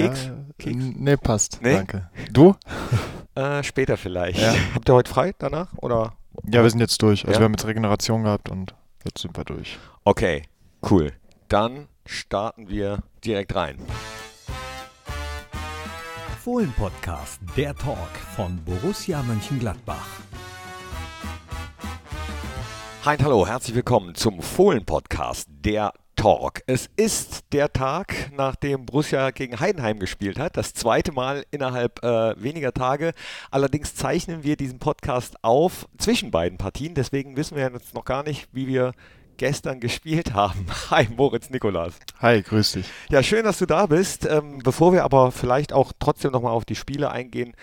Keks? Ja, Keks? Nee, passt. Nee? Danke. Du? Äh, später vielleicht. Ja. Habt ihr heute frei danach? Oder? Ja, wir sind jetzt durch. Also Ja? wir haben jetzt Regeneration gehabt und jetzt sind wir durch. Okay, cool. Dann starten wir direkt rein. Fohlen-Podcast, der Talk von Borussia Mönchengladbach. Hi hallo, herzlich willkommen zum Fohlen-Podcast, der Talk. Es ist der Tag, nachdem Borussia gegen Heidenheim gespielt hat. Das zweite Mal innerhalb äh, weniger Tage. Allerdings zeichnen wir diesen Podcast auf zwischen beiden Partien. Deswegen wissen wir jetzt noch gar nicht, wie wir gestern gespielt haben. Hi, Moritz Nikolas. Hi, grüß dich. Ja, schön, dass du da bist. Ähm, bevor wir aber vielleicht auch trotzdem nochmal auf die Spiele eingehen,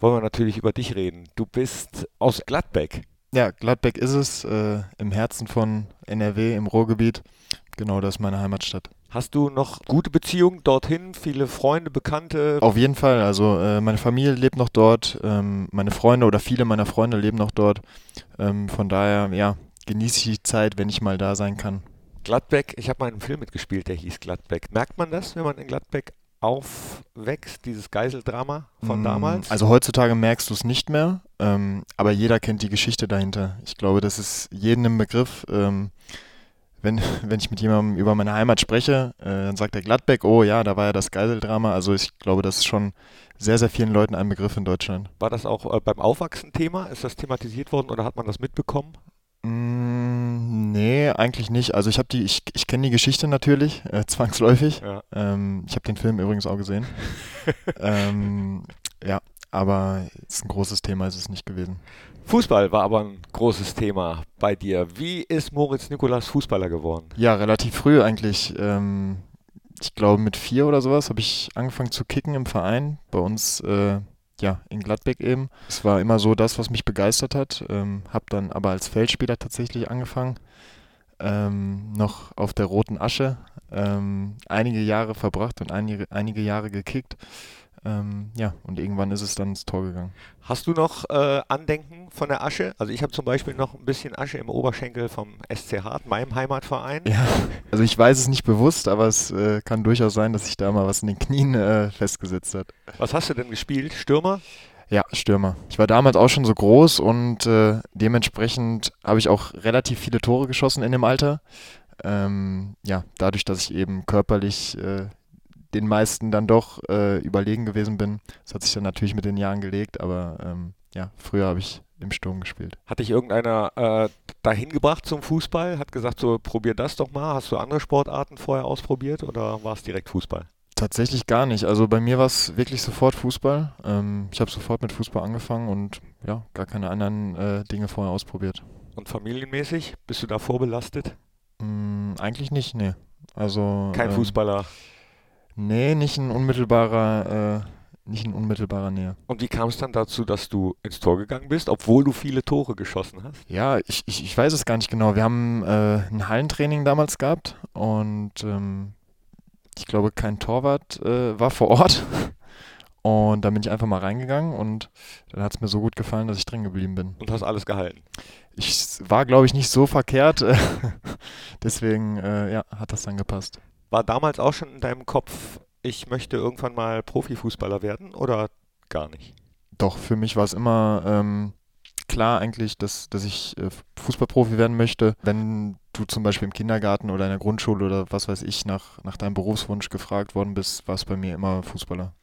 wollen wir natürlich über dich reden. Du bist aus Gladbeck. Ja, Gladbeck ist es, äh, im Herzen von NRW, im Ruhrgebiet. Genau, das ist meine Heimatstadt. Hast du noch gute Beziehungen dorthin? Viele Freunde, Bekannte? Auf jeden Fall, also äh, meine Familie lebt noch dort, ähm, meine Freunde oder viele meiner Freunde leben noch dort. Ähm, von daher, ja, genieße ich die Zeit, wenn ich mal da sein kann. Gladbeck, ich habe mal in einem Film mitgespielt, der hieß Gladbeck. Merkt man das, wenn man in Gladbeck aufwächst, dieses Geiseldrama von Mm, damals? Also heutzutage merkst du es nicht mehr, ähm, aber jeder kennt die Geschichte dahinter. Ich glaube, das ist jedem im Begriff. Ähm, wenn, wenn ich mit jemandem über meine Heimat spreche, äh, dann sagt er Gladbeck, oh ja, da war ja das Geiseldrama. Also ich glaube, das ist schon sehr, sehr vielen Leuten ein Begriff in Deutschland. War das auch äh, beim Aufwachsen Thema? Ist das thematisiert worden oder hat man das mitbekommen? Mm, nee, eigentlich nicht. Also ich habe die, ich, ich kenne die Geschichte natürlich, äh, zwangsläufig. Ja. Ähm, ich habe den Film übrigens auch gesehen. ähm, ja, aber es ist ein großes Thema, ist es nicht gewesen. Fußball war aber ein großes Thema bei dir. Wie ist Moritz Nikolas Fußballer geworden? Ja, relativ früh eigentlich. Ähm, ich glaube mit vier oder sowas habe ich angefangen zu kicken im Verein. Bei uns, äh, ja, in Gladbeck eben. Es war immer so das, was mich begeistert hat. Ähm, habe dann aber als Feldspieler tatsächlich angefangen. Ähm, noch auf der roten Asche. Ähm, einige Jahre verbracht und einige, einige Jahre gekickt. Ähm, ja, und irgendwann ist es dann ins Tor gegangen. Hast du noch äh, Andenken von der Asche? Also ich habe zum Beispiel noch ein bisschen Asche im Oberschenkel vom SC Hart, meinem Heimatverein. Ja, also ich weiß es nicht bewusst, aber es äh, kann durchaus sein, dass sich da mal was in den Knien äh, festgesetzt hat. Was hast du denn gespielt? Stürmer? Ja, Stürmer. Ich war damals auch schon so groß und äh, dementsprechend habe ich auch relativ viele Tore geschossen in dem Alter. Ähm, ja, dadurch, dass ich eben körperlich äh, den meisten dann doch äh, überlegen gewesen bin. Das hat sich dann natürlich mit den Jahren gelegt, aber ähm, ja, früher habe ich im Sturm gespielt. Hat dich irgendeiner äh, dahin gebracht zum Fußball? Hat gesagt, so probier das doch mal. Hast du andere Sportarten vorher ausprobiert oder war es direkt Fußball? Tatsächlich gar nicht. Also bei mir war es wirklich sofort Fußball. Ähm, ich habe sofort mit Fußball angefangen und ja, gar keine anderen äh, Dinge vorher ausprobiert. Und familienmäßig? Bist du da vorbelastet? Mm, eigentlich nicht, nee. Also Kein ähm, Fußballer. Nee, nicht in unmittelbarer, äh, nicht in unmittelbarer Nähe. Und wie kam es dann dazu, dass du ins Tor gegangen bist, obwohl du viele Tore geschossen hast? Ja, ich, ich, ich weiß es gar nicht genau. Wir haben äh, ein Hallentraining damals gehabt und ähm, ich glaube, kein Torwart äh, war vor Ort. Und da bin ich einfach mal reingegangen und dann hat es mir so gut gefallen, dass ich drin geblieben bin. Und hast alles gehalten. Ich war, glaube ich, nicht so verkehrt. Deswegen, äh, ja, hat das dann gepasst. War damals auch schon in deinem Kopf, ich möchte irgendwann mal Profifußballer werden oder gar nicht? Doch, für mich war es immer ähm, klar eigentlich, dass, dass ich äh, Fußballprofi werden möchte. Wenn du zum Beispiel im Kindergarten oder in der Grundschule oder was weiß ich nach, nach deinem Berufswunsch gefragt worden bist, war es bei mir immer Fußballer.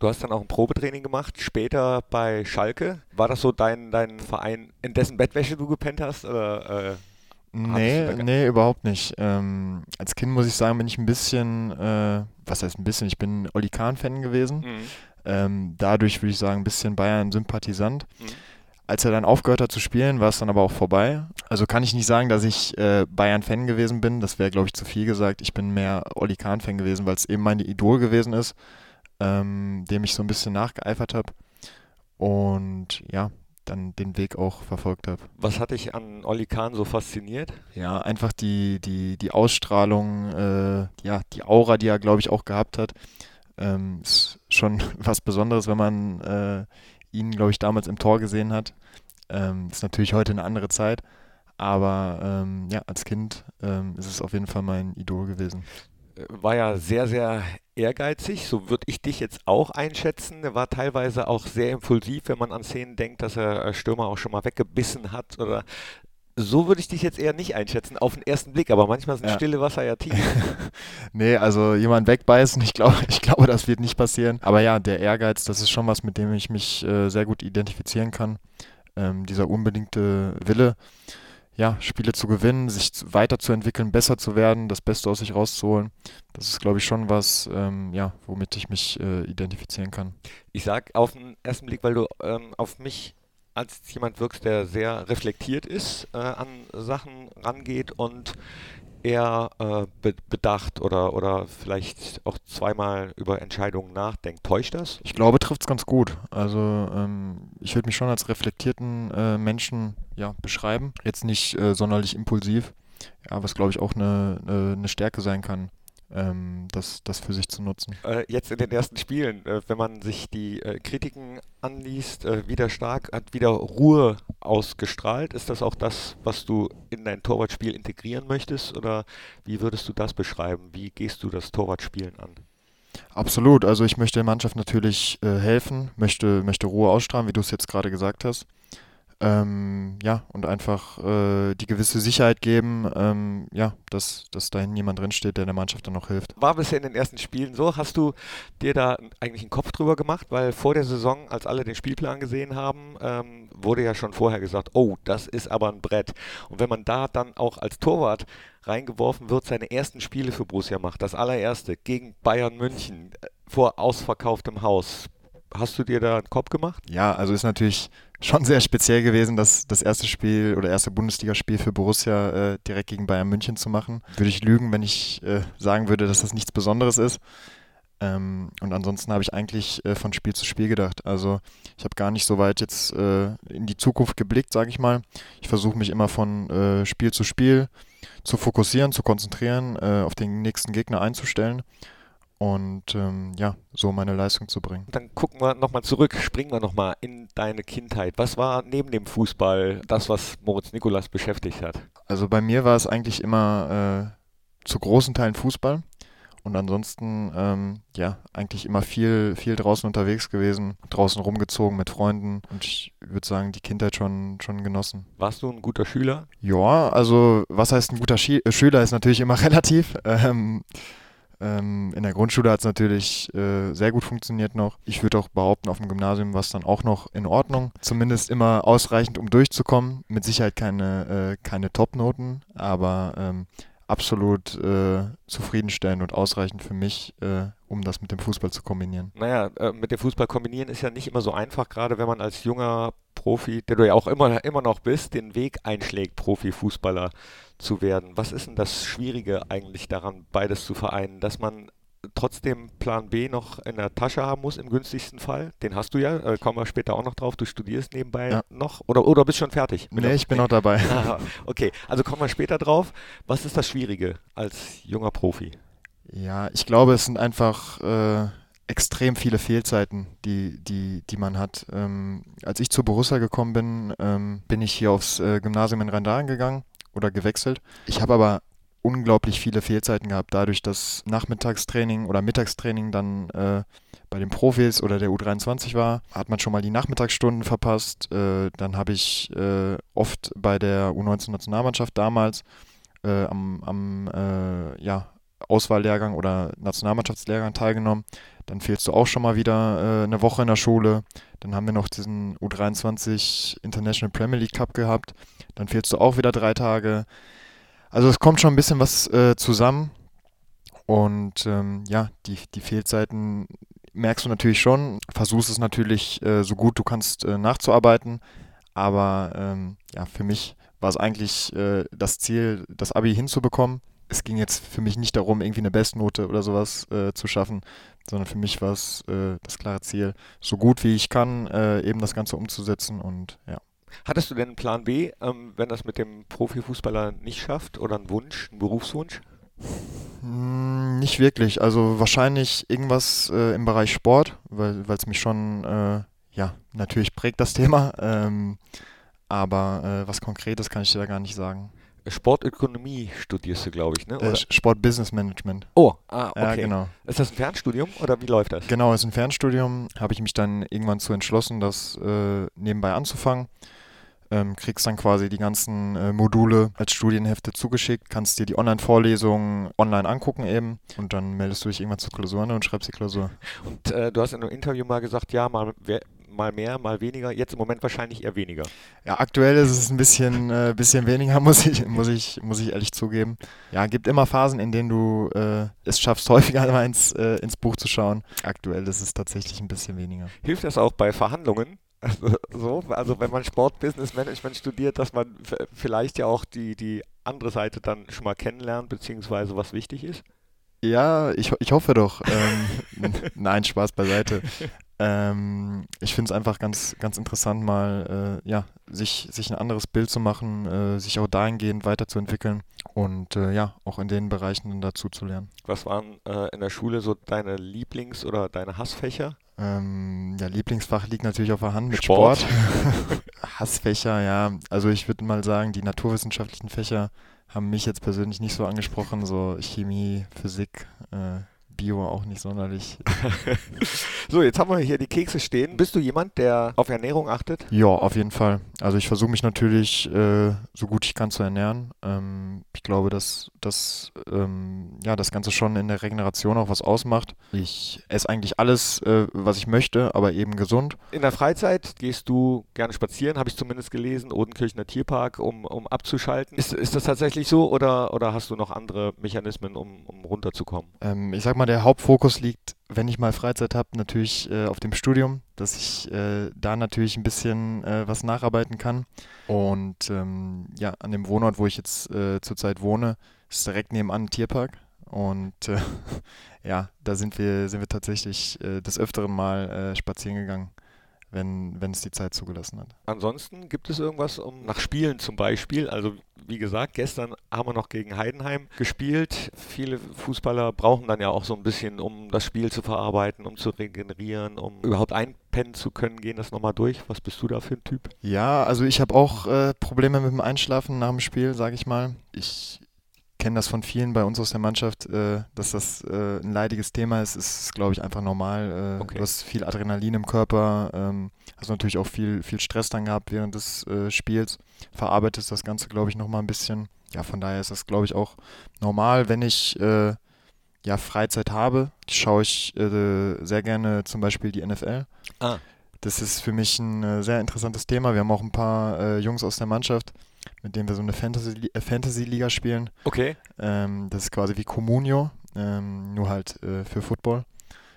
Du hast dann auch ein Probetraining gemacht, später bei Schalke. War das so dein, dein Verein, in dessen Bettwäsche du gepennt hast? Oder, äh, Nee, nee, überhaupt nicht. Ähm, als Kind muss ich sagen, bin ich ein bisschen, äh, was heißt ein bisschen, ich bin Oli Kahn-Fan gewesen. mhm. Ähm, dadurch würde ich sagen, ein bisschen Bayern-Sympathisant. Mhm. Als er dann aufgehört hat zu spielen, war es dann aber auch vorbei. Also kann ich nicht sagen, dass ich äh, Bayern-Fan gewesen bin. Das wäre, glaube ich, zu viel gesagt. Ich bin mehr Oli Kahn-Fan gewesen, weil es eben mein Idol gewesen ist, ähm, dem ich so ein bisschen nachgeeifert habe. Und ja, dann den Weg auch verfolgt habe. Was hat dich an Olli Kahn so fasziniert? Ja, einfach die, die, die Ausstrahlung, äh, ja, die Aura, die er, glaube ich, auch gehabt hat. Ähm, ist schon was Besonderes, wenn man äh, ihn, glaube ich, damals im Tor gesehen hat. Ähm, ist natürlich heute eine andere Zeit, aber ähm, ja, als Kind ähm, ist es auf jeden Fall mein Idol gewesen. Äh, War ja sehr, sehr ehrgeizig, so würde ich dich jetzt auch einschätzen. Er war teilweise auch sehr impulsiv, wenn man an Szenen denkt, dass er äh, Stürmer auch schon mal weggebissen hat oder so würde ich dich jetzt eher nicht einschätzen auf den ersten Blick, aber manchmal sind Ja. stille Wasser ja tief. Nee, also jemand wegbeißen, ich glaube, ich glaube, das wird nicht passieren. Aber ja, der Ehrgeiz, das ist schon was, mit dem ich mich äh, sehr gut identifizieren kann. Ähm, dieser unbedingte Wille, ja, Spiele zu gewinnen, sich zu- weiterzuentwickeln, besser zu werden, das Beste aus sich rauszuholen. Das ist, glaube ich, schon was, ähm, ja, womit ich mich äh, identifizieren kann. Ich sag auf den ersten Blick, weil du ähm, auf mich als jemand wirkst, der sehr reflektiert ist, äh, an Sachen rangeht und eher äh, be bedacht oder, oder vielleicht auch zweimal über Entscheidungen nachdenkt. Täuscht das? Ich glaube, trifft es ganz gut. Also ähm, ich würde mich schon als reflektierten äh, Menschen ja, beschreiben. Jetzt nicht äh, sonderlich impulsiv, ja, was glaube ich auch eine, eine, eine Stärke sein kann, ähm, das, das für sich zu nutzen. Äh, jetzt in den ersten Spielen, äh, wenn man sich die äh, Kritiken anliest, äh, wieder stark, hat wieder Ruhe ausgestrahlt. Ist das auch das, was du in dein Torwartspiel integrieren möchtest? Oder wie würdest du das beschreiben? Wie gehst du das Torwartspielen an? Absolut. Also ich möchte der Mannschaft natürlich äh, helfen, möchte, möchte Ruhe ausstrahlen, wie du es jetzt gerade gesagt hast. Ähm, ja, und einfach äh, die gewisse Sicherheit geben, ähm, ja, dass, dass da jemand drinsteht, der der Mannschaft dann noch hilft. War bisher in den ersten Spielen so? Hast du dir da eigentlich einen Kopf drüber gemacht? Weil vor der Saison, als alle den Spielplan gesehen haben, ähm, wurde ja schon vorher gesagt, oh, das ist aber ein Brett. Und wenn man da dann auch als Torwart reingeworfen wird, seine ersten Spiele für Borussia macht, das allererste gegen Bayern München äh, vor ausverkauftem Haus, hast du dir da einen Kopf gemacht? Ja, also ist natürlich schon sehr speziell gewesen, das, das erste Spiel oder erste Bundesligaspiel für Borussia äh, direkt gegen Bayern München zu machen. Würde ich lügen, wenn ich äh, sagen würde, dass das nichts Besonderes ist. Ähm, und ansonsten habe ich eigentlich äh, von Spiel zu Spiel gedacht. Also ich habe gar nicht so weit jetzt äh, in die Zukunft geblickt, sage ich mal. Ich versuche mich immer von äh, Spiel zu Spiel zu fokussieren, zu konzentrieren, äh, auf den nächsten Gegner einzustellen und ähm, ja, so meine Leistung zu bringen. Dann gucken wir nochmal zurück, springen wir nochmal in deine Kindheit. Was war neben dem Fußball das, was Moritz Nikolas beschäftigt hat? Also bei mir war es eigentlich immer äh, zu großen Teilen Fußball und ansonsten ähm, ja eigentlich immer viel viel draußen unterwegs gewesen, draußen rumgezogen mit Freunden und ich würde sagen die Kindheit schon schon genossen. Warst du ein guter Schüler? Ja, also was heißt ein guter äh, Schüler ist natürlich immer relativ. Ähm, ähm, in der Grundschule hat es natürlich äh, sehr gut funktioniert noch. Ich würde auch behaupten, auf dem Gymnasium war es dann auch noch in Ordnung. Zumindest immer ausreichend, um durchzukommen. Mit Sicherheit keine, äh, keine Top-Noten, aber ähm, absolut äh, zufriedenstellend und ausreichend für mich, äh, um das mit dem Fußball zu kombinieren. Naja, äh, mit dem Fußball kombinieren ist ja nicht immer so einfach, gerade wenn man als junger Profi, der du ja auch immer, immer noch bist, den Weg einschlägt, Profifußballer zu werden. Was ist denn das Schwierige eigentlich daran, beides zu vereinen? Dass man trotzdem Plan B noch in der Tasche haben muss, im günstigsten Fall? Den hast du ja, äh, kommen wir später auch noch drauf. Du studierst nebenbei Ja. noch oder, oder bist schon fertig? Nee, ich bin noch dabei. Ah, okay, also kommen wir später drauf. Was ist das Schwierige als junger Profi? Ja, ich glaube, es sind einfach äh, extrem viele Fehlzeiten, die, die, die man hat. Ähm, als ich zu Borussia gekommen bin, ähm, bin ich hier aufs äh, Gymnasium in Rheindahn gegangen oder gewechselt. Ich habe aber unglaublich viele Fehlzeiten gehabt, dadurch, dass Nachmittagstraining oder Mittagstraining dann äh, bei den Profis oder der U23 war, hat man schon mal die Nachmittagsstunden verpasst. Äh, dann habe ich äh, oft bei der U19-Nationalmannschaft damals äh, am, am äh, ja, Auswahllehrgang oder Nationalmannschaftslehrgang teilgenommen. Dann fehlst du auch schon mal wieder äh, eine Woche in der Schule. Dann haben wir noch diesen U23 International Premier League Cup gehabt. Dann fehlst du auch wieder drei Tage. Also es kommt schon ein bisschen was äh, zusammen. Und ähm, ja, die, die Fehlzeiten merkst du natürlich schon. Versuchst es natürlich äh, so gut du kannst äh, nachzuarbeiten. Aber ähm, ja, für mich war es eigentlich äh, das Ziel, das Abi hinzubekommen. Es ging jetzt für mich nicht darum, irgendwie eine Bestnote oder sowas äh, zu schaffen, sondern für mich war es äh, das klare Ziel, so gut wie ich kann, äh, eben das Ganze umzusetzen und ja. Hattest du denn einen Plan B, ähm, wenn das mit dem Profifußballer nicht schafft oder einen Wunsch, einen Berufswunsch? Hm, nicht wirklich. Also wahrscheinlich irgendwas äh, im Bereich Sport, weil es mich schon, äh, ja, natürlich prägt das Thema. Ähm, aber äh, was Konkretes kann ich dir da gar nicht sagen. Sportökonomie studierst du, glaube ich, ne? Äh, Sport Business Management. Oh, ah, okay. Ja, genau. Ist das ein Fernstudium oder wie läuft das? Genau, ist ein Fernstudium. Habe ich mich dann irgendwann zu entschlossen, das äh, nebenbei anzufangen. Ähm, kriegst dann quasi die ganzen äh, Module als Studienhefte zugeschickt, kannst dir die Online-Vorlesungen online angucken eben und dann meldest du dich irgendwann zur Klausur an und schreibst die Klausur. Und äh, du hast in einem Interview mal gesagt, ja, mal, mal mehr, mal weniger. Jetzt im Moment wahrscheinlich eher weniger. Ja, aktuell ist es ein bisschen, äh, bisschen weniger, muss ich, muss, ich, muss ich ehrlich zugeben. Ja, gibt immer Phasen, in denen du äh, es schaffst, häufiger mal ins, äh, ins Buch zu schauen. Aktuell ist es tatsächlich ein bisschen weniger. Hilft das auch bei Verhandlungen? Also, so, also wenn man Sport Business Management studiert, dass man vielleicht ja auch die, die andere Seite dann schon mal kennenlernt, beziehungsweise was wichtig ist? Ja, ich, ich hoffe doch. ähm, nein, Spaß beiseite. Ähm, ich finde es einfach ganz, ganz interessant, mal äh, ja, sich, sich ein anderes Bild zu machen, äh, sich auch dahingehend weiterzuentwickeln und äh, ja, auch in den Bereichen dann dazu zu lernen. Was waren äh, in der Schule so deine Lieblings- oder deine Hassfächer? Ähm, ja, Lieblingsfach liegt natürlich auf der Hand mit Sport. Sport. Hassfächer, ja. Also ich würde mal sagen, die naturwissenschaftlichen Fächer haben mich jetzt persönlich nicht so angesprochen, so Chemie, Physik, äh, Bio auch nicht sonderlich. so, jetzt haben wir hier die Kekse stehen. Bist du jemand, der auf Ernährung achtet? Ja, auf jeden Fall. Also ich versuche mich natürlich äh, so gut ich kann zu ernähren. Ähm, ich glaube, dass, dass ähm, ja, das Ganze schon in der Regeneration auch was ausmacht. Ich esse eigentlich alles, äh, was ich möchte, aber eben gesund. In der Freizeit gehst du gerne spazieren, habe ich zumindest gelesen, Odenkirchener Tierpark, um, um abzuschalten. Ist, ist das tatsächlich so oder, oder hast du noch andere Mechanismen, um, um runterzukommen? Ähm, ich sag mal, der Hauptfokus liegt, wenn ich mal Freizeit habe, natürlich äh, auf dem Studium, dass ich äh, da natürlich ein bisschen äh, was nacharbeiten kann. Und ähm, ja, an dem Wohnort, wo ich jetzt äh, zurzeit wohne, ist direkt nebenan ein Tierpark. Und äh, ja, da sind wir, sind wir tatsächlich äh, des Öfteren mal spazieren gegangen wenn, wenn es die Zeit zugelassen hat. Ansonsten gibt es irgendwas um nach Spielen zum Beispiel. Also wie gesagt, gestern haben wir noch gegen Heidenheim gespielt. Viele Fußballer brauchen dann ja auch so ein bisschen, um das Spiel zu verarbeiten, um zu regenerieren, um überhaupt einpennen zu können. Gehen das nochmal durch. Was bist du da für ein Typ? Ja, also ich habe auch äh, Probleme mit dem Einschlafen nach dem Spiel, sage ich mal. Ich kenne das von vielen bei uns aus der Mannschaft, äh, dass das äh, ein leidiges Thema ist, ist, glaube ich, einfach normal. Äh, okay. Du hast viel Adrenalin im Körper, ähm, hast natürlich auch viel, viel Stress dann gehabt während des äh, Spiels, verarbeitest das Ganze, glaube ich, nochmal ein bisschen. Ja, von daher ist das, glaube ich, auch normal, wenn ich äh, ja, Freizeit habe, schaue ich äh, sehr gerne zum Beispiel die NFL. Ah. Das ist für mich ein sehr interessantes Thema. Wir haben auch ein paar Jungs aus der Mannschaft, mit dem wir so eine Fantasy, äh, Fantasy Liga spielen. Okay. Ähm, das ist quasi wie Comunio, ähm, nur halt äh, für Football.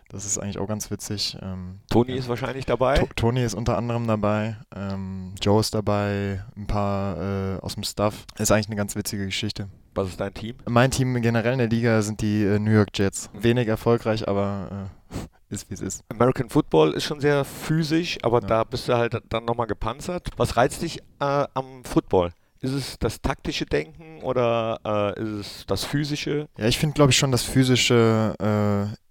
Das ist eigentlich auch ganz witzig. Ähm, Toni ja. ist wahrscheinlich dabei. To Toni ist unter anderem dabei. Ähm, Joe ist dabei. Ein paar äh, aus dem Staff. Ist eigentlich eine ganz witzige Geschichte. Was ist dein Team? Mein Team generell in der Liga sind die äh, New York Jets. Wenig erfolgreich, aber äh, ist wie es ist. American Football ist schon sehr physisch, aber ja. da bist du halt dann nochmal gepanzert. Was reizt dich äh, am Football? Ist es das taktische Denken oder äh, ist es das physische? Ja, ich finde, glaube ich, schon das physische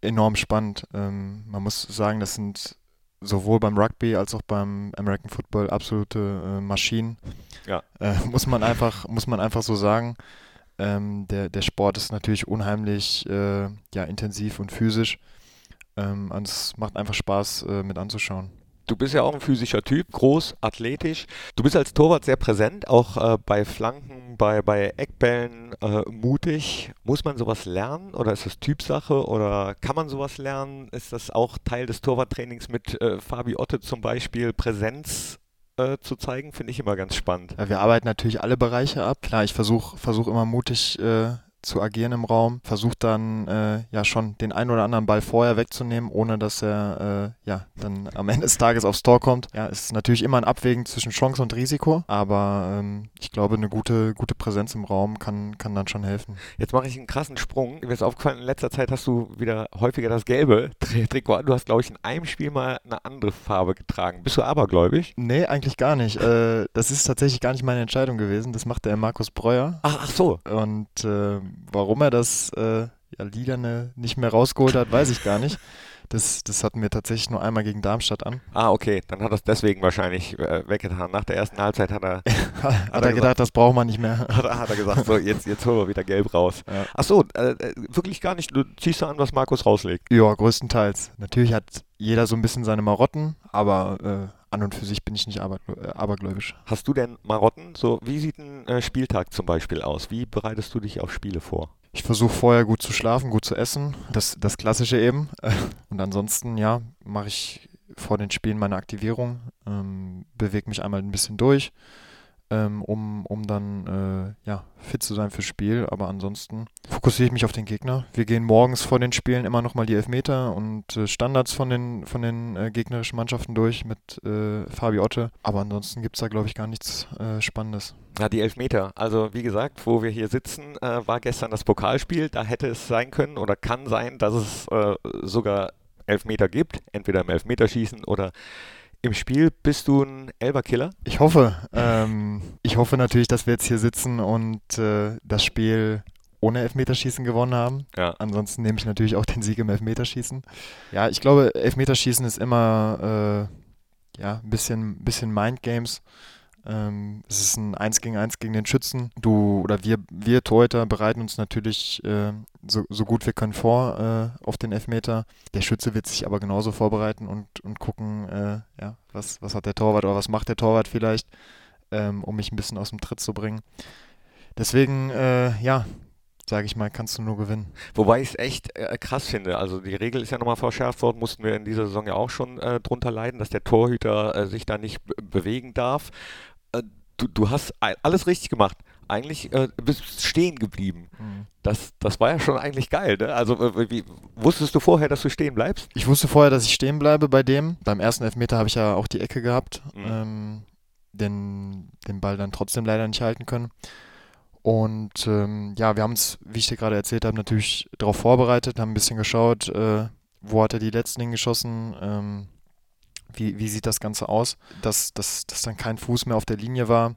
äh, enorm spannend. Ähm, man muss sagen, das sind sowohl beim Rugby als auch beim American Football absolute äh, Maschinen. Ja. Äh, muss man einfach, muss man einfach so sagen. Ähm, der, der Sport ist natürlich unheimlich äh, ja, intensiv und physisch. Ähm, und es macht einfach Spaß äh, mit anzuschauen. Du bist ja auch ein physischer Typ, groß, athletisch. Du bist als Torwart sehr präsent, auch äh, bei Flanken, bei, bei Eckbällen äh, mutig. Muss man sowas lernen oder ist das Typsache oder kann man sowas lernen? Ist das auch Teil des Torwarttrainings mit äh, Fabi Otte zum Beispiel, Präsenz äh, zu zeigen, finde ich immer ganz spannend. Ja, wir arbeiten natürlich alle Bereiche ab. Klar, ich versuche versuch immer mutig äh, zu agieren im Raum, versucht dann äh, ja schon den einen oder anderen Ball vorher wegzunehmen, ohne dass er äh, ja dann am Ende des Tages aufs Tor kommt. Ja, ist natürlich immer ein Abwägen zwischen Chance und Risiko, aber ähm, ich glaube, eine gute, gute Präsenz im Raum kann, kann dann schon helfen. Jetzt mache ich einen krassen Sprung. Mir ist aufgefallen, in letzter Zeit hast du wieder häufiger das gelbe Trikot. Du hast, glaube ich, in einem Spiel mal eine andere Farbe getragen. Bist du abergläubig? Nee, eigentlich gar nicht. Äh, das ist tatsächlich gar nicht meine Entscheidung gewesen. Das macht der Markus Breuer. Ach, ach so. Und äh, warum er das äh, ja, Liderne nicht mehr rausgeholt hat, weiß ich gar nicht. Das, das hatten wir tatsächlich nur einmal gegen Darmstadt an. Ah, okay. Dann hat er es deswegen wahrscheinlich äh, weggetan. Nach der ersten Halbzeit hat er, hat, er gedacht, gesagt, das braucht man nicht mehr. Hat, hat, er gesagt, so, jetzt, jetzt holen wir wieder gelb raus. Ja. Ach so, äh, äh, wirklich gar nicht. Du ziehst du an, was Markus rauslegt? Ja, größtenteils. Natürlich hat jeder so ein bisschen seine Marotten, aber äh, an und für sich bin ich nicht äh, abergläubisch. Hast du denn Marotten? So, wie sieht ein äh, Spieltag zum Beispiel aus? Wie bereitest du dich auf Spiele vor? Ich versuche vorher gut zu schlafen, gut zu essen. Das, das Klassische eben. Und ansonsten, ja, mache ich vor den Spielen meine Aktivierung, ähm, bewege mich einmal ein bisschen durch ähm, um, um dann äh, ja, fit zu sein fürs Spiel. Aber ansonsten fokussiere ich mich auf den Gegner. Wir gehen morgens vor den Spielen immer nochmal die Elfmeter und äh, Standards von den, von den äh, gegnerischen Mannschaften durch mit äh, Fabi Otte. Aber ansonsten gibt es da, glaube ich, gar nichts äh, Spannendes. Ja, die Elfmeter. Also wie gesagt, wo wir hier sitzen, äh, war gestern das Pokalspiel. Da hätte es sein können oder kann sein, dass es sogar Elfmeter gibt. Entweder im Elfmeterschießen oder im Spiel bist du ein Elberkiller? Ich hoffe. Ähm, ich hoffe natürlich, dass wir jetzt hier sitzen und äh, das Spiel ohne Elfmeterschießen gewonnen haben. Ja. Ansonsten nehme ich natürlich auch den Sieg im Elfmeterschießen. Ja, ich glaube, Elfmeterschießen ist immer äh, ja, ein bisschen, bisschen Mindgames. Ähm, es ist ein 1 gegen 1 gegen den Schützen. Du oder wir, wir Torhüter bereiten uns natürlich äh, so, so gut wir können vor äh, auf den Elfmeter. Der Schütze wird sich aber genauso vorbereiten und, und gucken, äh, ja, was, was hat der Torwart oder was macht der Torwart vielleicht, ähm, um mich ein bisschen aus dem Tritt zu bringen. Deswegen, äh, ja, sage ich mal, kannst du nur gewinnen. Wobei ich es echt äh, krass finde. Also die Regel ist ja nochmal verschärft worden, mussten wir in dieser Saison ja auch schon äh, drunter leiden, dass der Torhüter äh, sich da nicht bewegen darf. Äh, du, du hast alles richtig gemacht. Eigentlich äh, bist stehen geblieben. Mhm. Das, das war ja schon eigentlich geil. Ne? Also äh, wie, wusstest du vorher, dass du stehen bleibst? Ich wusste vorher, dass ich stehen bleibe bei dem. Beim ersten Elfmeter habe ich ja auch die Ecke gehabt. Mhm. Ähm, den, den Ball dann trotzdem leider nicht halten können. Und ähm, ja, wir haben es, wie ich dir gerade erzählt habe, natürlich darauf vorbereitet, haben ein bisschen geschaut, äh, wo hat er die letzten hingeschossen, ähm, wie, wie sieht das Ganze aus, dass, dass, dass dann kein Fuß mehr auf der Linie war.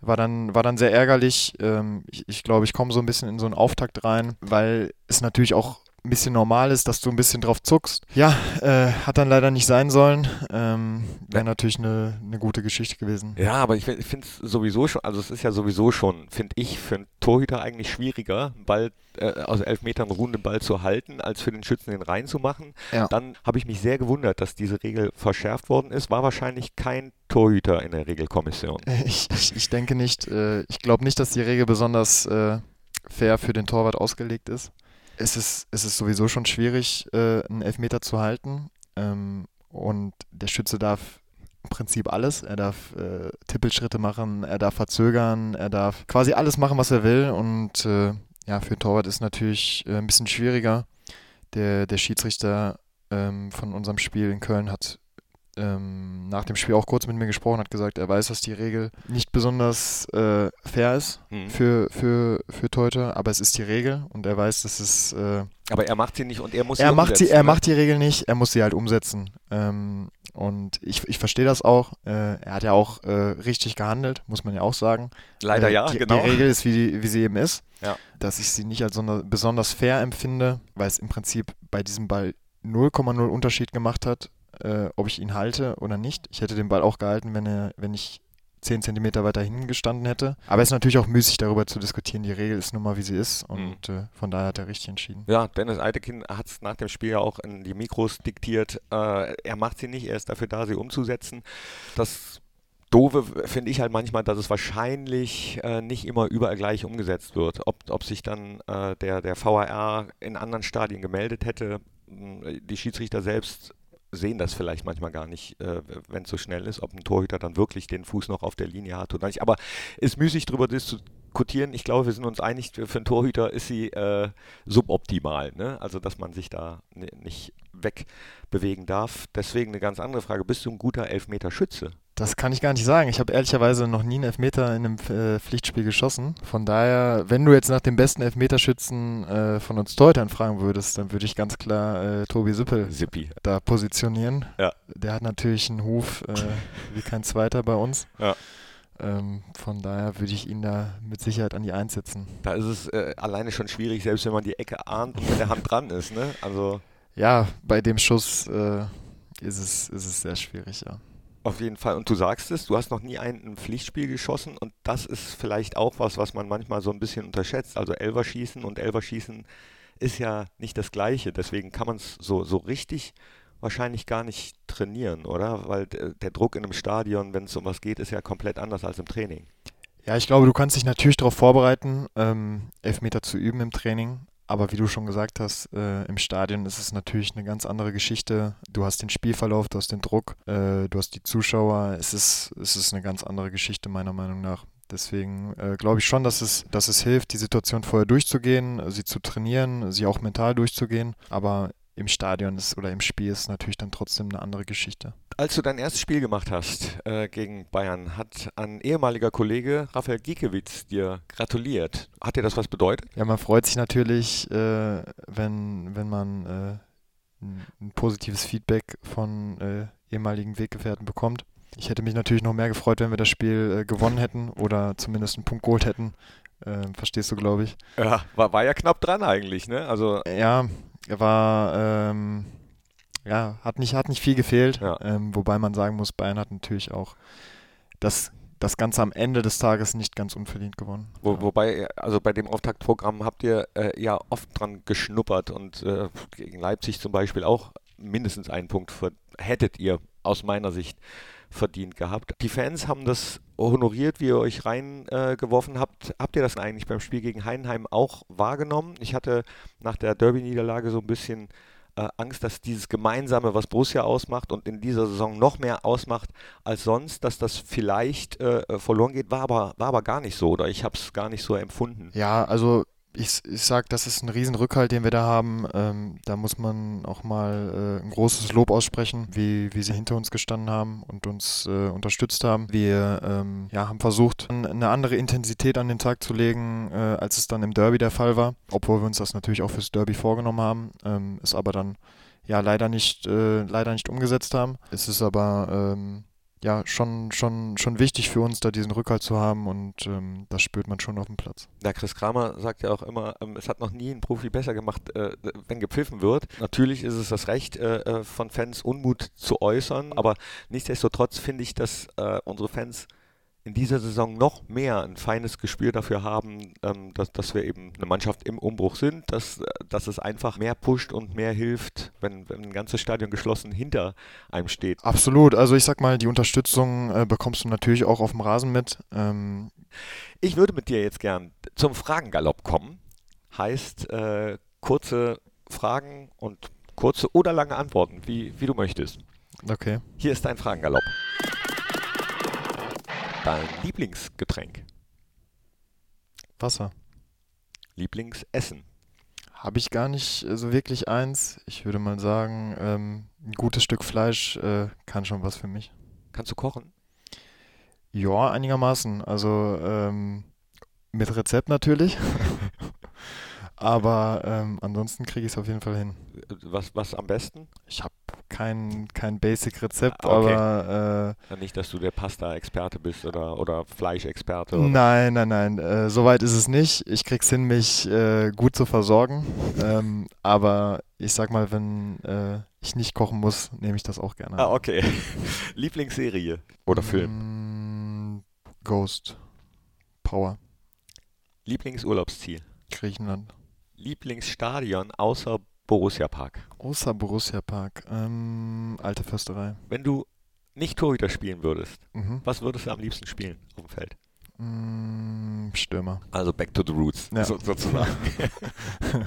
War dann, war dann sehr ärgerlich. Ähm, ich, ich glaube, ich komme so ein bisschen in so einen Auftakt rein, weil es natürlich auch ein bisschen normal ist, dass du ein bisschen drauf zuckst. Ja, äh, hat dann leider nicht sein sollen. Ähm, Wäre natürlich eine, eine gute Geschichte gewesen. Ja, aber ich, finde es sowieso schon, also es ist ja sowieso schon, finde ich, für einen Torhüter eigentlich schwieriger, Ball äh, aus elf Metern runden Ball zu halten, als für den Schützen den reinzumachen. Ja. Dann habe ich mich sehr gewundert, dass diese Regel verschärft worden ist. War wahrscheinlich kein Torhüter in der Regelkommission. Ich, ich, ich denke nicht. Äh, ich glaube nicht, dass die Regel besonders äh, fair für den Torwart ausgelegt ist es ist, es ist sowieso schon schwierig, äh, einen Elfmeter zu halten. Ähm, und der Schütze darf im Prinzip alles. Er darf äh, Tippelschritte machen, er darf verzögern, er darf quasi alles machen, was er will. Und äh, ja, für Torwart ist natürlich äh, ein bisschen schwieriger. Der, der Schiedsrichter ähm, von unserem Spiel in Köln hat ähm, nach dem Spiel auch kurz mit mir gesprochen, hat gesagt, er weiß, dass die Regel nicht besonders äh, fair ist mhm. für, für, für Teute, aber es ist die Regel und er weiß, dass es. Äh, aber er macht sie nicht und er muss sie er macht sie, Er ne? macht die Regel nicht, er muss sie halt umsetzen. Ähm, und ich, ich verstehe das auch. Äh, er hat ja auch äh, richtig gehandelt, muss man ja auch sagen. Leider äh, ja, die, genau. Die Regel ist, wie, wie sie eben ist. Ja. Dass ich sie nicht als besonders fair empfinde, weil es im Prinzip bei diesem Ball 0,0 Unterschied gemacht hat, äh, ob ich ihn halte oder nicht. Ich hätte den Ball auch gehalten, wenn, er, wenn ich 10 cm weiter hinten gestanden hätte. Aber es ist natürlich auch müßig, darüber zu diskutieren. Die Regel ist nun mal, wie sie ist und mhm. äh, von daher hat er richtig entschieden. Ja, Dennis Eitekin hat es nach dem Spiel ja auch in die Mikros diktiert. Äh, er macht sie nicht, er ist dafür da, sie umzusetzen. Das Doofe finde ich halt manchmal, dass es wahrscheinlich äh, nicht immer überall gleich umgesetzt wird. Ob, ob sich dann äh, der, der VAR in anderen Stadien gemeldet hätte, die Schiedsrichter selbst sehen das vielleicht manchmal gar nicht, äh, wenn es so schnell ist, ob ein Torhüter dann wirklich den Fuß noch auf der Linie hat oder nicht. Aber es ist müßig darüber diskutieren. Ich glaube, wir sind uns einig, für einen Torhüter ist sie äh, suboptimal. Ne? Also, dass man sich da nicht wegbewegen darf. Deswegen eine ganz andere Frage. Bist du ein guter Elfmeter-Schütze? Das kann ich gar nicht sagen. Ich habe ehrlicherweise noch nie einen Elfmeter in einem äh, Pflichtspiel geschossen. Von daher, wenn du jetzt nach dem besten Elfmeterschützen äh, von uns Torhütern fragen würdest, dann würde ich ganz klar äh, Tobi Sippel Sippi. da positionieren. Ja. Der hat natürlich einen Huf äh, wie kein zweiter bei uns. Ja. Ähm, von daher würde ich ihn da mit Sicherheit an die Eins setzen. Da ist es äh, alleine schon schwierig, selbst wenn man die Ecke ahnt und mit der Hand dran ist. Ne? Also Ja, bei dem Schuss äh, ist, es, ist es sehr schwierig, ja. Auf jeden Fall. Und du sagst es, du hast noch nie ein, ein Pflichtspiel geschossen und das ist vielleicht auch was, was man manchmal so ein bisschen unterschätzt. Also Elverschießen und Elverschießen ist ja nicht das Gleiche. Deswegen kann man es so, so richtig wahrscheinlich gar nicht trainieren, oder? Weil der Druck in einem Stadion, wenn es um was geht, ist ja komplett anders als im Training. Ja, ich glaube, du kannst dich natürlich darauf vorbereiten, ähm, Elfmeter zu üben im Training. Aber wie du schon gesagt hast, äh, im Stadion ist es natürlich eine ganz andere Geschichte. Du hast den Spielverlauf, du hast den Druck, äh, du hast die Zuschauer. Es ist, es ist eine ganz andere Geschichte meiner Meinung nach. Deswegen äh, glaube ich schon, dass es, dass es hilft, die Situation vorher durchzugehen, sie zu trainieren, sie auch mental durchzugehen. Aber im Stadion ist oder im Spiel ist natürlich dann trotzdem eine andere Geschichte. Als du dein erstes Spiel gemacht hast äh, gegen Bayern, hat ein ehemaliger Kollege, Raphael Giekewitz, dir gratuliert. Hat dir das was bedeutet? Ja, man freut sich natürlich, äh, wenn, wenn man äh, ein, ein, positives Feedback von äh, ehemaligen Weggefährten bekommt. Ich hätte mich natürlich noch mehr gefreut, wenn wir das Spiel äh, gewonnen hätten oder zumindest einen Punkt geholt hätten. Ähm, verstehst du, glaube ich. Ja, war, war ja knapp dran eigentlich, ne? Also ja, war, ähm, ja, hat nicht, hat nicht viel gefehlt. Ja. Ähm, wobei man sagen muss, Bayern hat natürlich auch das, das Ganze am Ende des Tages nicht ganz unverdient gewonnen. Wo, ja. Wobei, also bei dem Auftaktprogramm habt ihr äh, ja oft dran geschnuppert und äh, gegen Leipzig zum Beispiel auch mindestens einen Punkt hättet ihr aus meiner Sicht verdient gehabt. Die Fans haben das honoriert, wie ihr euch reingeworfen äh, habt. Habt ihr das eigentlich beim Spiel gegen Heidenheim auch wahrgenommen? Ich hatte nach der Derby-Niederlage so ein bisschen äh, Angst, dass dieses Gemeinsame, was Borussia ausmacht und in dieser Saison noch mehr ausmacht als sonst, dass das vielleicht äh, verloren geht. War aber, war aber gar nicht so oder ich habe es gar nicht so empfunden. Ja, also ich, ich sage, das ist ein Riesenrückhalt, den wir da haben. Ähm, da muss man auch mal äh, ein großes Lob aussprechen, wie, wie sie hinter uns gestanden haben und uns äh, unterstützt haben. Wir ähm, ja, haben versucht, eine andere Intensität an den Tag zu legen, äh, als es dann im Derby der Fall war, obwohl wir uns das natürlich auch fürs Derby vorgenommen haben, ähm, es aber dann ja leider nicht, äh, leider nicht umgesetzt haben. Es ist aber ähm, ja, schon, schon, schon wichtig für uns, da diesen Rückhalt zu haben und ähm, das spürt man schon auf dem Platz. Ja, Chris Kramer sagt ja auch immer, ähm, es hat noch nie ein Profi besser gemacht, äh, wenn gepfiffen wird. Natürlich ist es das Recht äh, äh von Fans, Unmut zu äußern, aber nichtsdestotrotz finde ich, dass äh, unsere Fans in dieser Saison noch mehr ein feines Gespür dafür haben, ähm, dass, dass wir eben eine Mannschaft im Umbruch sind, dass, dass es einfach mehr pusht und mehr hilft, wenn, wenn ein ganzes Stadion geschlossen hinter einem steht. Absolut. Also ich sag mal, die Unterstützung äh, bekommst du natürlich auch auf dem Rasen mit. Ähm ich würde mit dir jetzt gern zum Fragengalopp kommen. Heißt äh, kurze Fragen und kurze oder lange Antworten, wie, wie du möchtest. Okay. Hier ist dein Fragengalopp dein Lieblingsgetränk? Wasser. Lieblingsessen? Habe ich gar nicht so wirklich eins. Ich würde mal sagen, ähm, ein gutes Stück Fleisch äh, kann schon was für mich. Kannst du kochen? Ja, einigermaßen. Also ähm, mit Rezept natürlich. Aber ähm, ansonsten kriege ich es auf jeden Fall hin. Was, was am besten? Ich habe kein, kein Basic-Rezept, ah, okay. aber. Äh, nicht, dass du der Pasta-Experte bist oder, oder Fleischexperte. Nein, nein, nein. Äh, Soweit ist es nicht. Ich krieg's hin, mich äh, gut zu versorgen. ähm, aber ich sag mal, wenn äh, ich nicht kochen muss, nehme ich das auch gerne. Ah, okay. Lieblingsserie oder Film? Mm, Ghost. Power. Lieblingsurlaubsziel? Griechenland. Lieblingsstadion außer Borussia Park? Außer Borussia Park. Ähm, alte Försterei. Wenn du nicht Torhüter spielen würdest, mhm. was würdest du am liebsten spielen auf dem Feld? Mm, Stürmer. Also back to the roots, ja. so, sozusagen.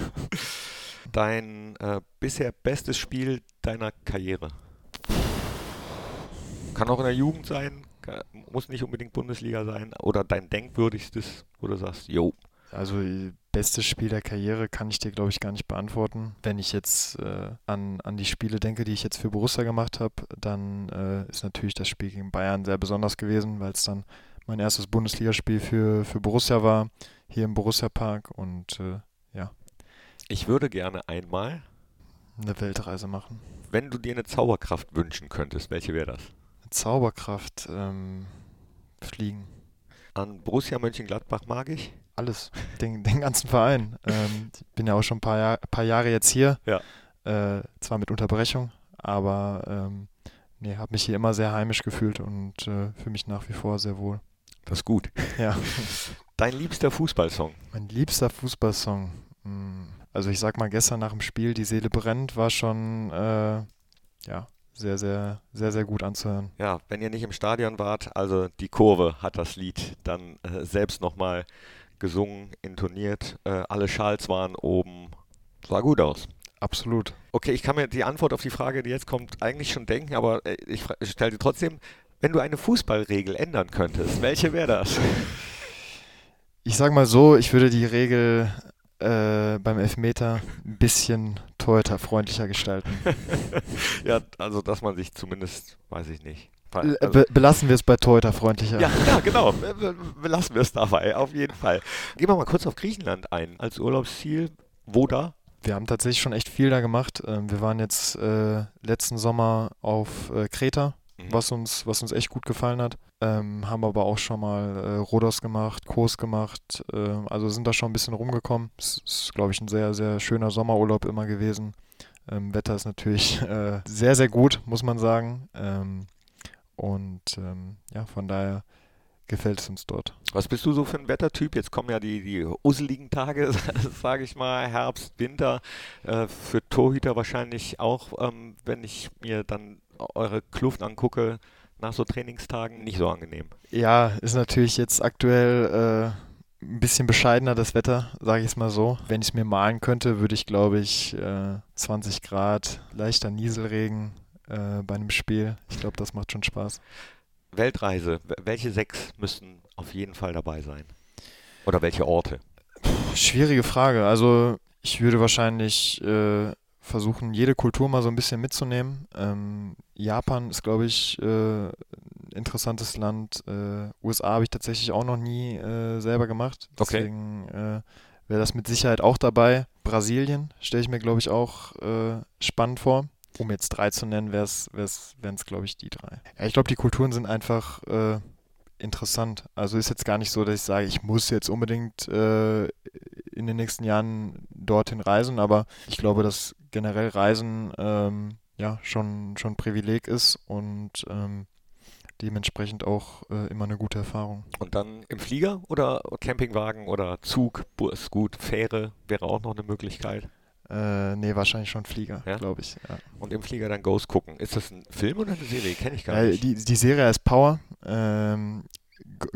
Dein äh, bisher bestes Spiel deiner Karriere? Kann auch in der Jugend sein, kann, muss nicht unbedingt Bundesliga sein. Oder dein denkwürdigstes, wo du sagst, jo. Also bestes Spiel der Karriere kann ich dir, glaube ich, gar nicht beantworten. Wenn ich jetzt äh, an, an die Spiele denke, die ich jetzt für Borussia gemacht habe, dann äh, ist natürlich das Spiel gegen Bayern sehr besonders gewesen, weil es dann mein erstes Bundesligaspiel für, für Borussia war, hier im Borussia Park. Und äh, ja. Ich würde gerne einmal eine Weltreise machen. Wenn du dir eine Zauberkraft wünschen könntest, welche wäre das? Eine Zauberkraft, ähm, fliegen. An Borussia Mönchengladbach mag ich? Alles, den, den ganzen Verein. Ähm, ich bin ja auch schon ein paar, Jahr, paar Jahre jetzt hier. Ja. Äh, zwar mit Unterbrechung, aber ähm, nee, habe mich hier immer sehr heimisch gefühlt und äh, fühle mich nach wie vor sehr wohl. Das ist gut. Ja. Dein liebster Fußballsong? Mein liebster Fußballsong. Hm, Also ich sag mal, gestern nach dem Spiel, Die Seele brennt, war schon äh, ja, sehr, sehr, sehr, sehr gut anzuhören. Ja, wenn ihr nicht im Stadion wart, also die Kurve hat das Lied dann äh, selbst nochmal gesungen, intoniert. Äh, alle Schals waren oben. Sah gut aus. Absolut. Okay, ich kann mir die Antwort auf die Frage, die jetzt kommt, eigentlich schon denken, aber äh, ich, stelle dir trotzdem, wenn du eine Fußballregel ändern könntest, welche wäre das? Ich sag mal so, ich würde die Regel äh, beim Elfmeter ein bisschen torhüterfreundlicher gestalten. ja, also dass man sich zumindest, weiß ich nicht. L- Also, Be belassen wir es bei torhüterfreundlicher. ja, ja, genau. Be- be- Belassen wir es dabei, auf jeden Fall. Gehen wir mal kurz auf Griechenland ein. Als Urlaubsziel, wo da? Wir haben tatsächlich schon echt viel da gemacht. Ähm, wir waren jetzt äh, letzten Sommer auf äh, Kreta, Mhm. was uns, was uns echt gut gefallen hat. Ähm, haben aber auch schon mal äh, Rhodos gemacht, Kos gemacht. ähm, also sind da schon ein bisschen rumgekommen. Es ist, glaube ich, ein sehr, sehr schöner Sommerurlaub immer gewesen. Ähm, Wetter ist natürlich äh, sehr, sehr gut, muss man sagen. Ähm, und ähm, ja, von daher gefällt es uns dort. Was bist du so für ein Wettertyp? Jetzt kommen ja die, die useligen Tage, sage ich mal, Herbst, Winter. Äh, für Torhüter wahrscheinlich auch, ähm, wenn ich mir dann eure Kluft angucke, nach so Trainingstagen nicht so angenehm. Ja, ist natürlich jetzt aktuell äh, ein bisschen bescheidener das Wetter, sage ich es mal so. Wenn ich es mir malen könnte, würde ich, glaube ich, äh, 20 Grad, leichter Nieselregen äh, bei einem Spiel. Ich glaube, das macht schon Spaß. Weltreise, welche sechs müssten auf jeden Fall dabei sein? Oder welche Orte? Schwierige Frage. Also ich würde wahrscheinlich äh, versuchen, jede Kultur mal so ein bisschen mitzunehmen. Ähm, Japan ist, glaube ich, äh, ein interessantes Land. Äh, USA habe ich tatsächlich auch noch nie äh, selber gemacht. Okay. Deswegen äh, wäre das mit Sicherheit auch dabei. Brasilien stelle ich mir, glaube ich, auch äh, spannend vor. Um jetzt drei zu nennen, wären es, glaube ich, die drei. Ja, ich glaube, die Kulturen sind einfach äh, interessant. Also ist jetzt gar nicht so, dass ich sage, ich muss jetzt unbedingt äh, in den nächsten Jahren dorthin reisen, aber ich glaube, dass generell Reisen ähm, ja schon, schon ein Privileg ist und ähm, dementsprechend auch äh, immer eine gute Erfahrung. Und dann im Flieger oder Campingwagen oder Zug, Bus, gut, Fähre wäre auch noch eine Möglichkeit. Äh, nee, wahrscheinlich schon Flieger, Ja? glaube ich. Ja. Und im Flieger dann Ghost gucken. Ist das ein Film oder eine Serie? Kenne ich gar Äh, nicht. die, die Serie heißt Power. Ähm,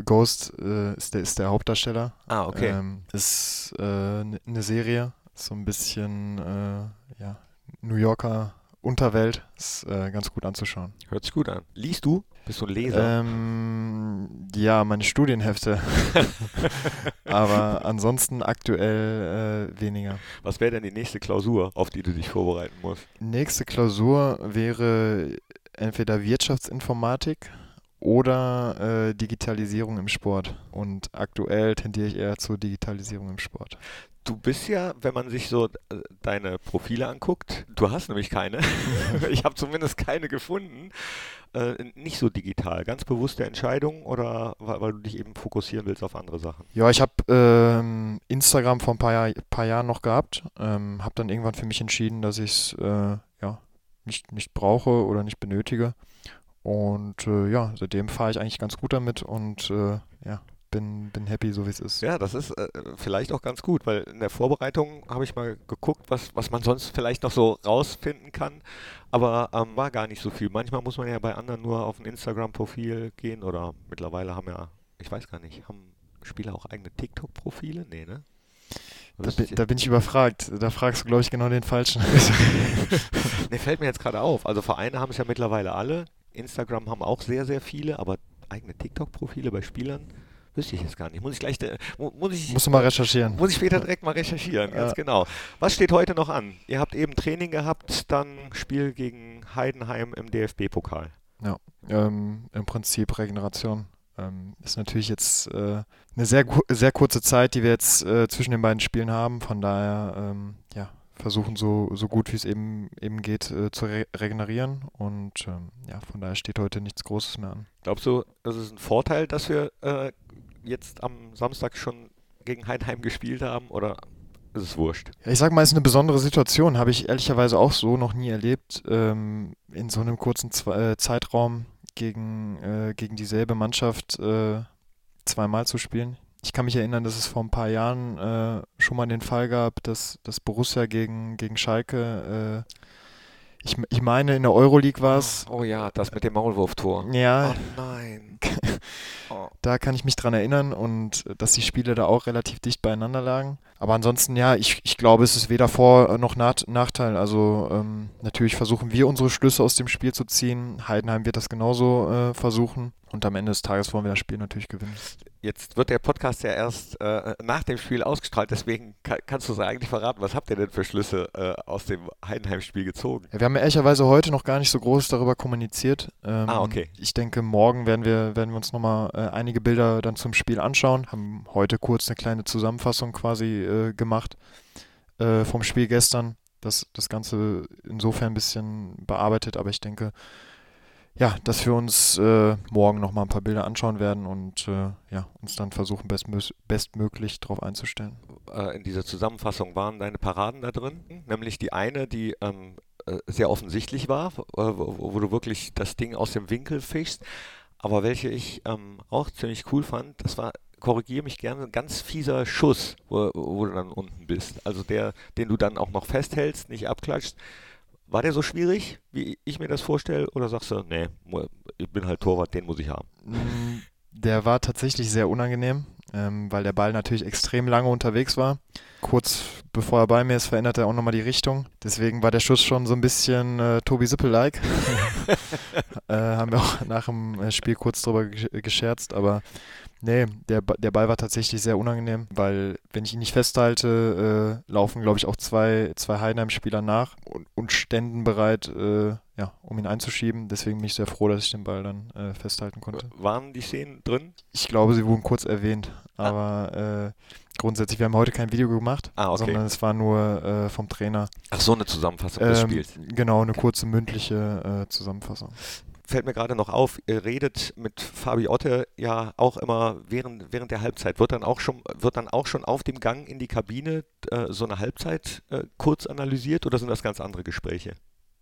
Ghost äh, ist, der, ist der Hauptdarsteller. ah, okay. Ähm, ist eine ne Serie, so ein bisschen äh, ja, New Yorker Unterwelt. Ist äh, ganz gut anzuschauen. Hört sich gut an. Liest du? Bist du ein Leser? Ähm, ja, meine Studienhefte. Aber ansonsten aktuell äh, weniger. Was wäre denn die nächste Klausur, auf die du dich vorbereiten musst? Nächste Klausur wäre entweder Wirtschaftsinformatik oder äh, Digitalisierung im Sport. Und aktuell tendiere ich eher zur Digitalisierung im Sport. Du bist ja, wenn man sich so äh, deine Profile anguckt, du hast nämlich keine. ich habe zumindest keine gefunden. Äh, nicht so digital. Ganz bewusste Entscheidung oder weil, weil du dich eben fokussieren willst auf andere Sachen? Ja, ich habe ähm, Instagram vor ein paar, Jahr, paar Jahren noch gehabt. Ähm, habe dann irgendwann für mich entschieden, dass ich es äh, ja, nicht, nicht brauche oder nicht benötige. Und äh, ja, seitdem fahre ich eigentlich ganz gut damit und äh, ja, bin, bin happy, so wie es ist. Ja, das ist äh, vielleicht auch ganz gut, weil in der Vorbereitung habe ich mal geguckt, was, was man sonst vielleicht noch so rausfinden kann, aber ähm, war gar nicht so viel. Manchmal muss man ja bei anderen nur auf ein Instagram-Profil gehen oder mittlerweile haben ja, ich weiß gar nicht, haben Spieler auch eigene TikTok-Profile? Nee, ne? Da, Wüsste bin- ich da bin ich überfragt. Da fragst du, glaube ich, genau den Falschen. Ne, fällt mir jetzt gerade auf. Also Vereine haben es ja mittlerweile alle. Instagram haben auch sehr, sehr viele, aber eigene TikTok-Profile bei Spielern wüsste ich jetzt gar nicht. Muss ich gleich, äh, mu- muss ich, Musst du mal recherchieren. muss ich später direkt mal recherchieren, ganz Ja. genau. Was steht heute noch an? Ihr habt eben Training gehabt, dann Spiel gegen Heidenheim im DFB-Pokal. Ähm, Im Prinzip Regeneration. Ähm, ist natürlich jetzt äh, eine sehr, sehr kurze Zeit, die wir jetzt äh, zwischen den beiden Spielen haben. Von daher, ähm, ja, versuchen so, so gut wie es eben, eben geht äh, zu re regenerieren. Und ähm, ja, von daher steht heute nichts Großes mehr an. Glaubst du, das ist ein Vorteil, dass wir äh, jetzt am Samstag schon gegen Heidenheim gespielt haben? Oder ist es wurscht? Ja, ich sag mal, es ist eine besondere Situation, habe ich ehrlicherweise auch so noch nie erlebt, ähm, in so einem kurzen Zwe äh, Zeitraum gegen, äh, gegen dieselbe Mannschaft äh, zweimal zu spielen. Ich kann mich erinnern, dass es vor ein paar Jahren äh, schon mal den Fall gab, dass, dass Borussia gegen, gegen Schalke, äh, ich, ich meine in der Euroleague war es. Oh ja, das mit dem Maulwurftor. Ja, Oh nein. Oh. da kann ich mich dran erinnern und äh, dass die Spiele da auch relativ dicht beieinander lagen. Aber ansonsten, ja, ich, ich glaube, es ist weder Vor- noch Nacht Nachteil. Also ähm, natürlich versuchen wir unsere Schlüsse aus dem Spiel zu ziehen. Heidenheim wird das genauso äh, versuchen. Und am Ende des Tages wollen wir das Spiel natürlich gewinnen. Jetzt wird der Podcast ja erst äh, nach dem Spiel ausgestrahlt, deswegen ka kannst du uns eigentlich verraten, was habt ihr denn für Schlüsse äh, aus dem Heidenheim-Spiel gezogen? Ja, wir haben ja ehrlicherweise heute noch gar nicht so groß darüber kommuniziert. Ähm, Ah, okay. Ich denke, morgen werden wir, werden wir uns nochmal äh, einige Bilder dann zum Spiel anschauen. Haben heute kurz eine kleine Zusammenfassung quasi äh, gemacht äh, vom Spiel gestern. Das, das Ganze insofern ein bisschen bearbeitet, aber ich denke, ja, dass wir uns äh, morgen nochmal ein paar Bilder anschauen werden und äh, ja, uns dann versuchen, bestmö bestmöglich darauf einzustellen. Äh, in dieser Zusammenfassung waren deine Paraden da drin, nämlich die eine, die ähm, äh, sehr offensichtlich war, wo, wo du wirklich das Ding aus dem Winkel fischst, aber welche ich ähm, auch ziemlich cool fand, das war, korrigiere mich gerne, ein ganz fieser Schuss, wo, wo du dann unten bist. Also der, den du dann auch noch festhältst, nicht abklatschst. War der so schwierig, wie ich mir das vorstelle, oder sagst du, nee, ich bin halt Torwart, den muss ich haben? Mm, Der war tatsächlich sehr unangenehm, ähm, weil der Ball natürlich extrem lange unterwegs war. Kurz bevor er bei mir ist, verändert er auch nochmal die Richtung. Deswegen war der Schuss schon so ein bisschen äh, Tobi Sippel-like. äh, haben wir auch nach dem äh, Spiel kurz drüber gesch- gescherzt, aber nee, der, der Ball war tatsächlich sehr unangenehm, weil wenn ich ihn nicht festhalte, äh, laufen, glaube ich, auch zwei, zwei Heidenheim-Spieler nach und, und ständen bereit, äh, ja, um ihn einzuschieben. Deswegen bin ich sehr froh, dass ich den Ball dann äh, festhalten konnte. Waren die Szenen drin? Ich glaube, sie wurden kurz erwähnt, aber äh, grundsätzlich, wir haben heute kein Video gemacht, Ah, okay. sondern es war nur äh, vom Trainer. Ach, so eine Zusammenfassung des Ähm, Spiels. genau, eine kurze mündliche äh, Zusammenfassung. fällt mir gerade noch auf, ihr redet mit Fabi Otte ja auch immer während, während der Halbzeit. Wird dann auch schon, wird dann auch schon auf dem Gang in die Kabine äh, so eine Halbzeit äh, kurz analysiert oder sind das ganz andere Gespräche?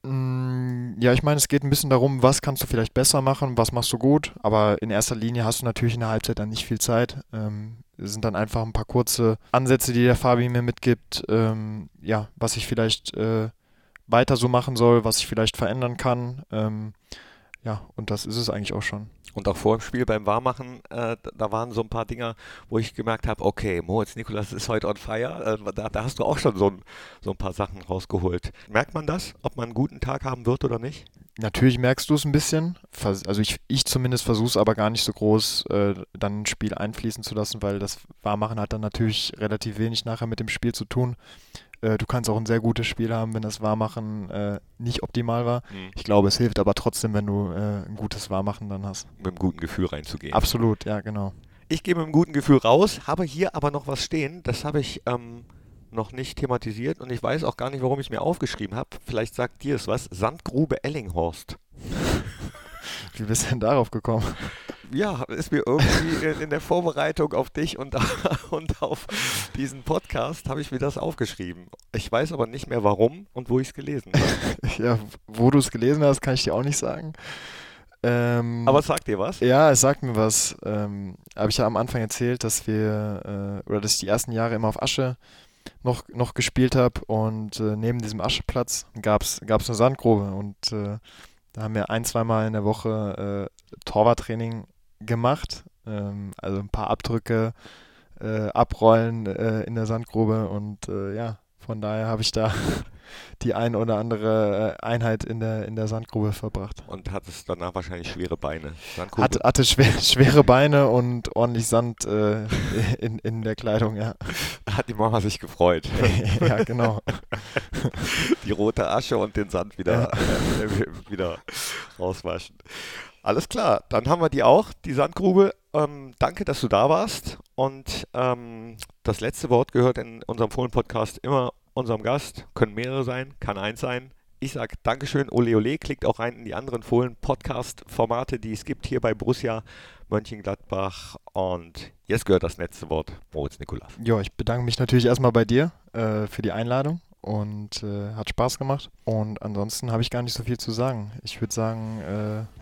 Mm, Ja, ich meine, es geht ein bisschen darum, was kannst du vielleicht besser machen, was machst du gut, aber in erster Linie hast du natürlich in der Halbzeit dann nicht viel Zeit. Ähm, es sind dann einfach ein paar kurze Ansätze, die der Fabi mir mitgibt, ähm, ja, was ich vielleicht äh, weiter so machen soll, was ich vielleicht verändern kann. Ähm, ja, und das ist es eigentlich auch schon. Und auch vor dem Spiel beim Warmachen, äh, da- waren so ein paar Dinger, wo ich gemerkt habe, okay, Moritz Nikolas ist heute on fire. Äh, da, da hast du auch schon so ein, so ein paar Sachen rausgeholt. Merkt man das, ob man einen guten Tag haben wird oder nicht? Natürlich merkst du es ein bisschen. Also ich, ich zumindest versuche es aber gar nicht so groß äh, dann ein Spiel einfließen zu lassen, weil das Warmachen hat dann natürlich relativ wenig nachher mit dem Spiel zu tun. Äh, du kannst auch ein sehr gutes Spiel haben, wenn das Warmachen äh, nicht optimal war. Ich glaube, es hilft aber trotzdem, wenn du äh, ein gutes Warmachen dann hast. Mit einem guten Gefühl reinzugehen. Absolut, ja, genau. Ich gehe mit einem guten Gefühl raus, habe hier aber noch was stehen. Das habe ich ähm, noch nicht thematisiert und ich weiß auch gar nicht, warum ich es mir aufgeschrieben habe. Vielleicht sagt dir es was. Sandgrube Ellinghorst. Wie bist du denn darauf gekommen? Ja, ist mir irgendwie in, der Vorbereitung auf dich und, und auf diesen Podcast habe ich mir das aufgeschrieben. Ich weiß aber nicht mehr warum und wo ich es gelesen habe. ja, wo du es gelesen hast, kann ich dir auch nicht sagen. Ähm, Aber sag dir was? Ja, es sagt mir was. Ähm, habe ich ja am Anfang erzählt, dass wir, äh, oder dass ich die ersten Jahre immer auf Asche noch, noch gespielt habe und äh, neben diesem Ascheplatz gab es eine Sandgrube und äh, da haben wir ein, zweimal in der Woche äh, Torwarttraining gemacht. Ähm, also ein paar Abdrücke äh, abrollen äh, in der Sandgrube und äh, ja, von daher habe ich da die ein oder andere äh, Einheit in der, in der Sandgrube verbracht. Und hattest danach wahrscheinlich schwere Beine. Sandgrube. Hatte, hatte schwer, schwere Beine und ordentlich Sand äh, in, in der Kleidung, ja. Hat die Mama sich gefreut. ja, genau. die rote Asche und den Sand wieder, äh, wieder rauswaschen. Alles klar, dann haben wir die auch, die Sandgrube. Ähm, danke, dass du da warst. Und ähm, das letzte Wort gehört in unserem Fohlen-Podcast immer unserem Gast. Können mehrere sein, kann eins sein. Ich sage Dankeschön, ole ole. Klickt auch rein in die anderen Fohlen-Podcast-Formate, die es gibt hier bei Borussia Mönchengladbach. Und jetzt gehört das letzte Wort Moritz Nikolas. Ja, ich bedanke mich natürlich erstmal bei dir. äh, für die Einladung und äh, hat Spaß gemacht. Und ansonsten habe ich gar nicht so viel zu sagen. Ich würde sagen, äh,